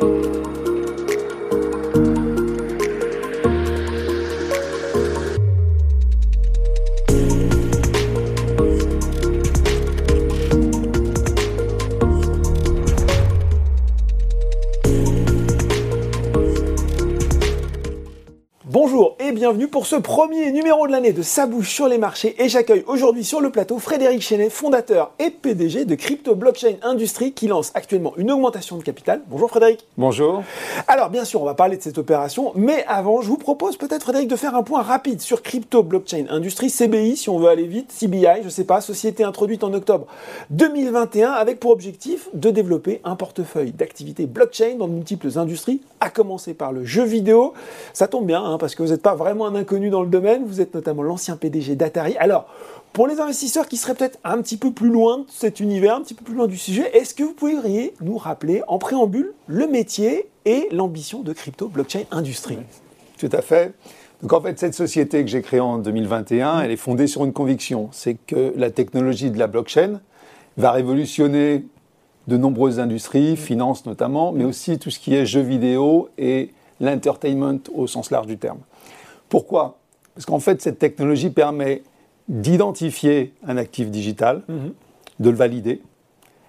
Thank you. Bienvenue pour ce premier numéro de l'année de Sa bouche sur les marchés et j'accueille aujourd'hui sur le plateau Frédéric Chenet, fondateur et PDG de Crypto Blockchain Industrie qui lance actuellement une augmentation de capital. Bonjour Frédéric. Bonjour. Alors bien sûr, on va parler de cette opération, mais avant, je vous propose peut-être Frédéric de faire un point rapide sur Crypto Blockchain Industrie, CBI si on veut aller vite, CBI, je sais pas, société introduite en octobre 2021 avec pour objectif de développer un portefeuille d'activités blockchain dans de multiples industries, à commencer par le jeu vidéo. Ça tombe bien hein, parce que vous n'êtes pas vraiment un inconnu dans le domaine. Vous êtes notamment l'ancien PDG d'Atari. Alors, pour les investisseurs qui seraient peut-être un petit peu plus loin de cet univers, un petit peu plus loin du sujet, est-ce que vous pourriez nous rappeler en préambule le métier et l'ambition de Crypto Blockchain Industrie? Tout à fait. Donc en fait, cette société que j'ai créée en 2021, elle est fondée sur une conviction, c'est que la technologie de la blockchain va révolutionner de nombreuses industries, finances notamment, mais aussi tout ce qui est jeux vidéo et l'entertainment au sens large du terme. Pourquoi? Parce qu'en fait, cette technologie permet d'identifier un actif digital, mhm. de le valider,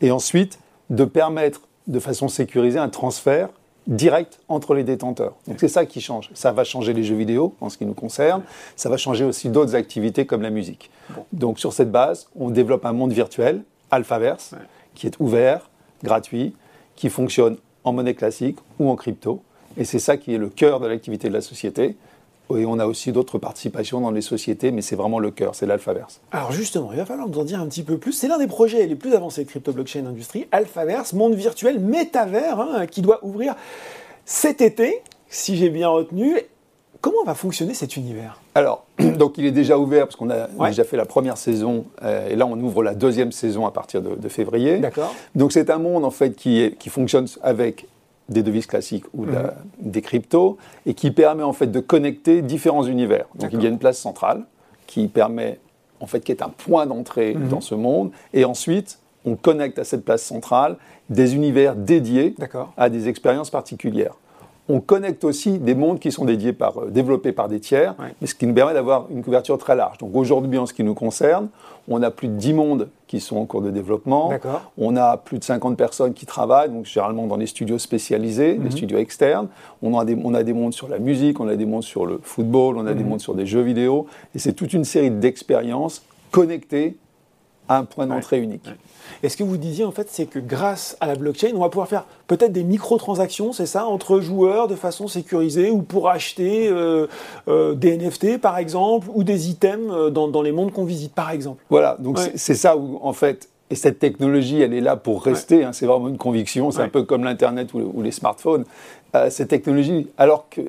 et ensuite de permettre de façon sécurisée un transfert direct entre les détenteurs. Donc c'est ça qui change. Ça va changer les jeux vidéo en ce qui nous concerne, ça va changer aussi d'autres activités comme la musique. Donc sur cette base, on développe un monde virtuel, Alphaverse, qui est ouvert, gratuit, qui fonctionne en monnaie classique ou en crypto. Et c'est ça qui est le cœur de l'activité de la société. Et on a aussi d'autres participations dans les sociétés, mais c'est vraiment le cœur, c'est l'Alphaverse. Alors justement, il va falloir nous en dire un petit peu plus. C'est l'un des projets les plus avancés de crypto blockchain industrie, Alphaverse, monde virtuel, métavers, hein, qui doit ouvrir cet été, si j'ai bien retenu. Comment va fonctionner cet univers? Alors, donc il est déjà ouvert parce qu'on a déjà fait la première saison euh, et là on ouvre la deuxième saison à partir de, de février. D'accord. Donc c'est un monde en fait qui, est, qui fonctionne avec des devises classiques ou mhm. des cryptos, et qui permet en fait de connecter différents univers. Donc il y a une place centrale qui permet, en fait, qui est un point d'entrée mhm. dans ce monde, et ensuite on connecte à cette place centrale des univers dédiés à des expériences particulières. On connecte aussi des mondes qui sont dédiés par, euh, développés par des tiers, mais ce qui nous permet d'avoir une couverture très large. Donc aujourd'hui, en ce qui nous concerne, on a plus de 10 mondes qui sont en cours de développement. On a plus de 50 personnes qui travaillent, donc généralement dans des studios spécialisés, des mhm. studios externes. On a, des, on a des mondes sur la musique, on a des mondes sur le football, on a des mhm. mondes sur des jeux vidéo. Et c'est toute une série d'expériences connectées à un point d'entrée unique. Et ce que vous disiez, en fait, c'est que grâce à la blockchain, on va pouvoir faire peut-être des microtransactions, c'est ça, entre joueurs de façon sécurisée ou pour acheter euh, euh, des NFT, par exemple, ou des items euh, dans, les mondes qu'on visite, par exemple. Voilà, donc c'est ça où, en fait, et cette technologie, elle est là pour rester, hein, c'est vraiment une conviction, c'est un peu comme l'Internet ou, ou, les smartphones. cette technologie, alors que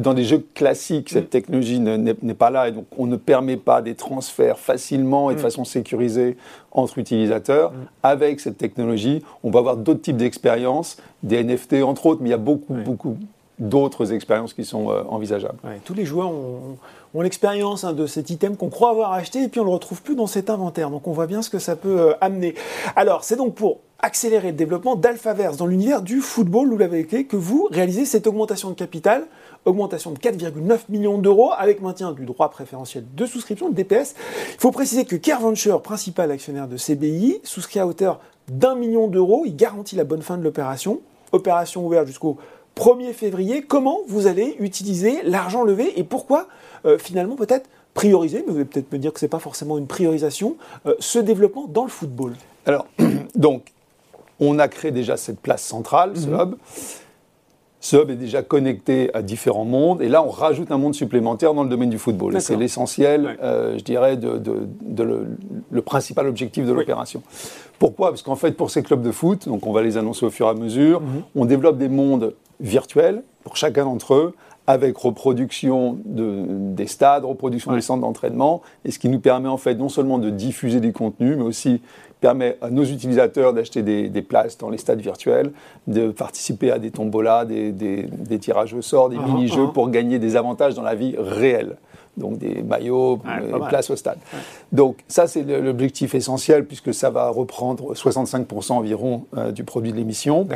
dans des jeux classiques, cette mm. technologie n'est pas là et donc on ne permet pas des transferts facilement et de mm. façon sécurisée entre utilisateurs. Mm. Avec cette technologie, on va avoir d'autres types d'expériences, des NFT entre autres, mais il y a beaucoup, beaucoup d'autres expériences qui sont euh, envisageables. tous les joueurs ont, l'expérience hein, de cet item qu'on croit avoir acheté et puis on ne le retrouve plus dans cet inventaire. Donc on voit bien ce que ça peut euh, amener. Alors c'est donc pour accélérer le développement d'Alphaverse dans l'univers du football, vous l'avez écrit, que vous réalisez cette augmentation de capital augmentation de 4,9 millions d'euros avec maintien du droit préférentiel de souscription, de DPS. Il faut préciser que Venture, principal actionnaire de CBI, souscrit à hauteur d'un million d'euros. Il garantit la bonne fin de l'opération. Opération ouverte jusqu'au 1er février. Comment vous allez utiliser l'argent levé et pourquoi euh, finalement peut-être prioriser, mais vous allez peut-être me dire que ce n'est pas forcément une priorisation, euh, ce développement dans le football? Alors, donc, on a créé déjà cette place centrale, ce mhm. hub. Ce hub est déjà connecté à différents mondes, et là, on rajoute un monde supplémentaire dans le domaine du football. Et c'est l'essentiel, euh, je dirais, de, le, principal objectif de l'opération. Pourquoi? Parce qu'en fait, pour ces clubs de foot, donc on va les annoncer au fur et à mesure, mhm. on développe des mondes virtuels pour chacun d'entre eux, avec reproduction de, des stades, reproduction des centres d'entraînement, et ce qui nous permet en fait non seulement de diffuser du contenu, mais aussi permet à nos utilisateurs d'acheter des, places dans les stades virtuels, de participer à des tombolas, des, des tirages au sort, des ah, mini-jeux ah. pour gagner des avantages dans la vie réelle donc des maillots, des euh, places au stade. Donc ça, c'est l'objectif essentiel puisque ça va reprendre 65% environ euh, du produit de l'émission.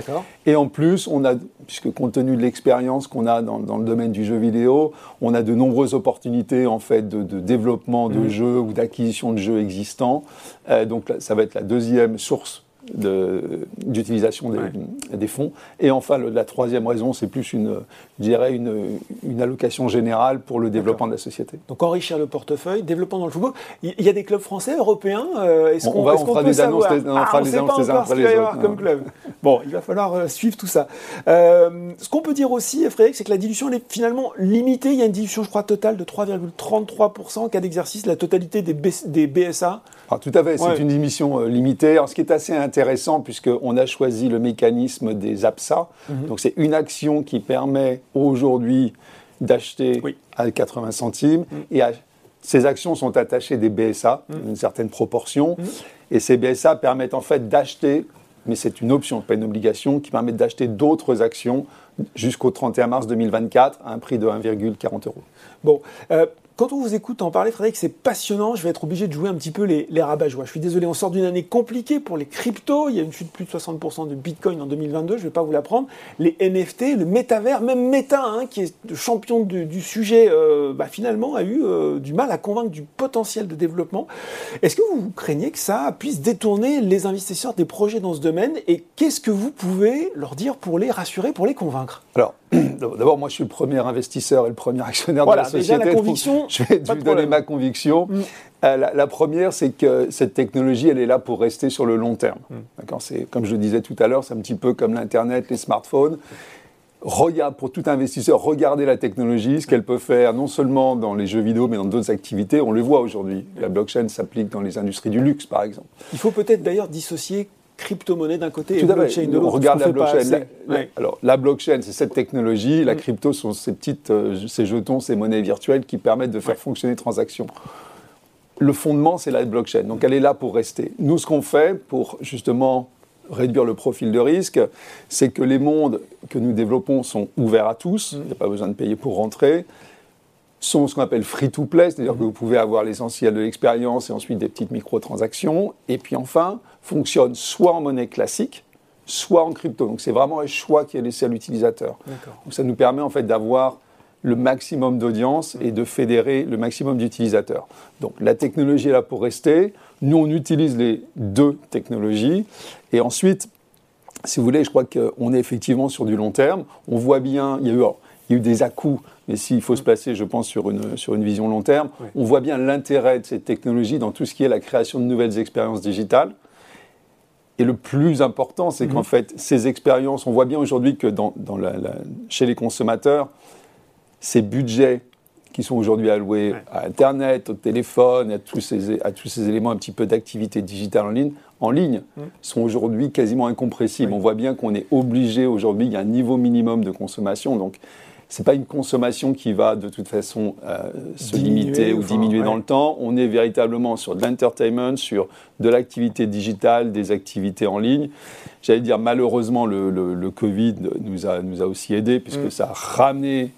Et en plus, on a, puisque compte tenu de l'expérience qu'on a dans, le domaine du jeu vidéo, on a de nombreuses opportunités en fait de, développement de mmh. jeux ou d'acquisition de jeux existants. Euh, donc ça va être la deuxième source d'utilisation des, des, fonds. Et enfin, la troisième raison, c'est plus une, je dirais une, une, allocation générale pour le développement de la société. Donc enrichir le portefeuille, développement dans le football. Il y a des clubs français, européens euh, Est-ce qu'on on, fera des annonces, on ah, fera des annonces après les autres. Comme club. bon, il va falloir euh, suivre tout ça. Euh, ce qu'on peut dire aussi, Frédéric, c'est que la dilution elle est finalement limitée. Il y a une dilution, je crois, totale de 3,33% en cas d'exercice, la totalité des, des BSA. Ah, tout à fait, c'est une émission limitée. Alors, ce qui est assez intéressant, puisqu'on a choisi le mécanisme des APSA, mhm. donc c'est une action qui permet aujourd'hui d'acheter à 80 centimes mm. et ces actions sont attachées des BSA, mm. une certaine proportion, mm. et ces BSA permettent en fait d'acheter, mais c'est une option, pas une obligation, qui permet d'acheter d'autres actions jusqu'au 31 mars 2024 à un prix de 1,40 euros. Bon, euh, quand on vous écoute en parler, Frédéric, c'est passionnant. Je vais être obligé de jouer un petit peu les, les rabat-joie. Je suis désolé, on sort d'une année compliquée pour les cryptos. Il y a une chute de plus de 60% de Bitcoin en 2022. Je ne vais pas vous l'apprendre. Les NFT, le métavers, même Meta, hein, qui est champion du sujet, euh, bah, finalement a eu euh, du mal à convaincre du potentiel de développement. Est-ce que vous craignez que ça puisse détourner les investisseurs des projets dans ce domaine? Et qu'est-ce que vous pouvez leur dire pour les rassurer, pour les convaincre? Alors, D'abord, moi, je suis le premier investisseur et le premier actionnaire de la société. Déjà, la conviction, je vais vous donner ma conviction. Mm. Euh, la, première, c'est que cette technologie, elle est là pour rester sur le long terme. Mm. C'est comme je le disais tout à l'heure, c'est un petit peu comme l'internet, les smartphones. Regarde, pour tout investisseur, regardez la technologie, ce qu'elle peut faire, non seulement dans les jeux vidéo, mais dans d'autres activités. On le voit aujourd'hui. La blockchain s'applique dans les industries du luxe, par exemple. Il faut peut-être d'ailleurs dissocier crypto-monnaie d'un côté et blockchain de l'autre. Regarde la blockchain. Alors, la blockchain, c'est cette technologie. La mm. crypto sont ces petites, euh, ces jetons, ces monnaies virtuelles qui permettent de faire fonctionner les transactions. Le fondement, c'est la blockchain. Donc, elle est là pour rester. Nous, ce qu'on fait pour justement réduire le profil de risque, c'est que les mondes que nous développons sont ouverts à tous. Mm. Il n'y a pas besoin de payer pour rentrer sont ce qu'on appelle free-to-play, c'est-à-dire que vous pouvez avoir l'essentiel de l'expérience et ensuite des petites microtransactions. Et puis enfin, fonctionne soit en monnaie classique, soit en crypto. Donc c'est vraiment un choix qui est laissé à l'utilisateur. Donc ça nous permet en fait d'avoir le maximum d'audience et de fédérer le maximum d'utilisateurs. Donc la technologie est là pour rester. Nous, on utilise les deux technologies. Et ensuite, si vous voulez, je crois qu'on est effectivement sur du long terme. On voit bien, il y a eu, il y a eu des à-coups mais s'il faut se placer, je pense, sur une, sur une vision long terme, on voit bien l'intérêt de cette technologie dans tout ce qui est la création de nouvelles expériences digitales. Et le plus important, c'est qu'en mhm. fait, ces expériences, on voit bien aujourd'hui que dans, dans la, chez les consommateurs, ces budgets qui sont aujourd'hui alloués à Internet, au téléphone, à tous ces, à tous ces éléments un petit peu d'activité digitale en ligne, en ligne mhm. sont aujourd'hui quasiment incompressibles. On voit bien qu'on est obligé aujourd'hui, il y a un niveau minimum de consommation. Donc, c'est pas une consommation qui va de toute façon euh, se limiter ou diminuer dans le temps. On est véritablement sur de l'entertainment, sur de l'activité digitale, des activités en ligne. J'allais dire malheureusement le, le, Covid nous a, nous a aussi aidé puisque mm. ça a ramené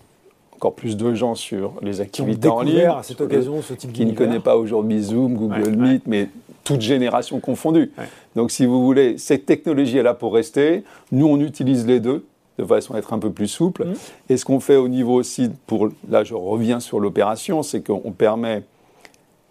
encore plus de gens sur les activités en ligne. à cette occasion ce type Qui ne connaît pas aujourd'hui Zoom, Google Meet, mais toute génération confondue. Donc si vous voulez, cette technologie est là pour rester. Nous, on utilise les deux de façon à être un peu plus souple. Mmh. Et ce qu'on fait au niveau aussi, pour, là je reviens sur l'opération, c'est qu'on permet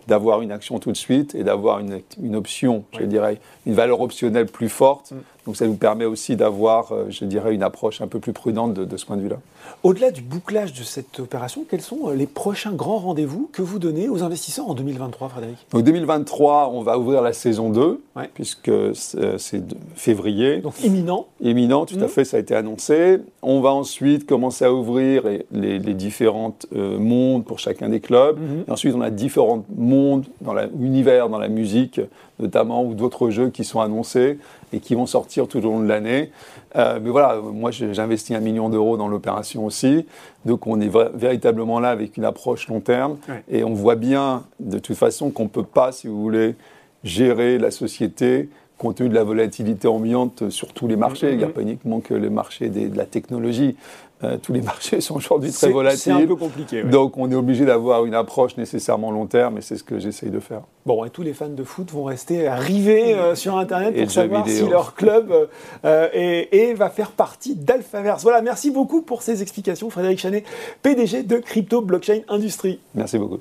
d'avoir une action tout de suite et d'avoir une, une, option, je dirais, une valeur optionnelle plus forte. Mmh. Donc ça nous permet aussi d'avoir, euh, je dirais, une approche un peu plus prudente de, ce point de vue-là. Au-delà du bouclage de cette opération, quels sont euh, les prochains grands rendez-vous que vous donnez aux investisseurs en 2023, Frédéric? En 2023, on va ouvrir la saison 2, puisque c'est février. Donc imminent Imminent, tout à mmh. fait, ça a été annoncé. On va ensuite commencer à ouvrir les, les différents euh, mondes pour chacun des clubs. Mmh. ensuite, on a différents mondes dans l'univers, dans la musique notamment, ou d'autres jeux qui sont annoncés et qui vont sortir tout au long de l'année. Euh, mais voilà, moi j'ai investi un million d'euros dans l'opération aussi, donc on est véritablement là avec une approche long terme et on voit bien de toute façon qu'on ne peut pas, si vous voulez, gérer la société compte tenu de la volatilité ambiante sur tous les marchés. Il n'y a pas uniquement que le marché de la technologie. Euh, tous les marchés sont aujourd'hui très volatiles. C'est un peu compliqué. Donc on est obligé d'avoir une approche nécessairement long terme et c'est ce que j'essaye de faire. Bon, et tous les fans de foot vont rester rivés euh, sur Internet pour savoir si leur club euh, est, va faire partie d'Alphaverse. Voilà, merci beaucoup pour ces explications, Frédéric Chanet, PDG de Crypto Blockchain Industrie. Merci beaucoup.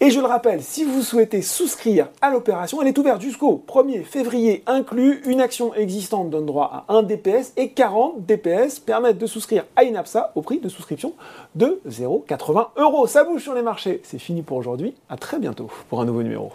Et je le rappelle, si vous souhaitez souscrire à l'opération, elle est ouverte jusqu'au 1er février inclus. Une action existante donne droit à 1 DPS et 40 DPS permettent de souscrire à une ça au prix de souscription de 0,80 euros. Ça bouge sur les marchés. C'est fini pour aujourd'hui. À très bientôt pour un nouveau numéro.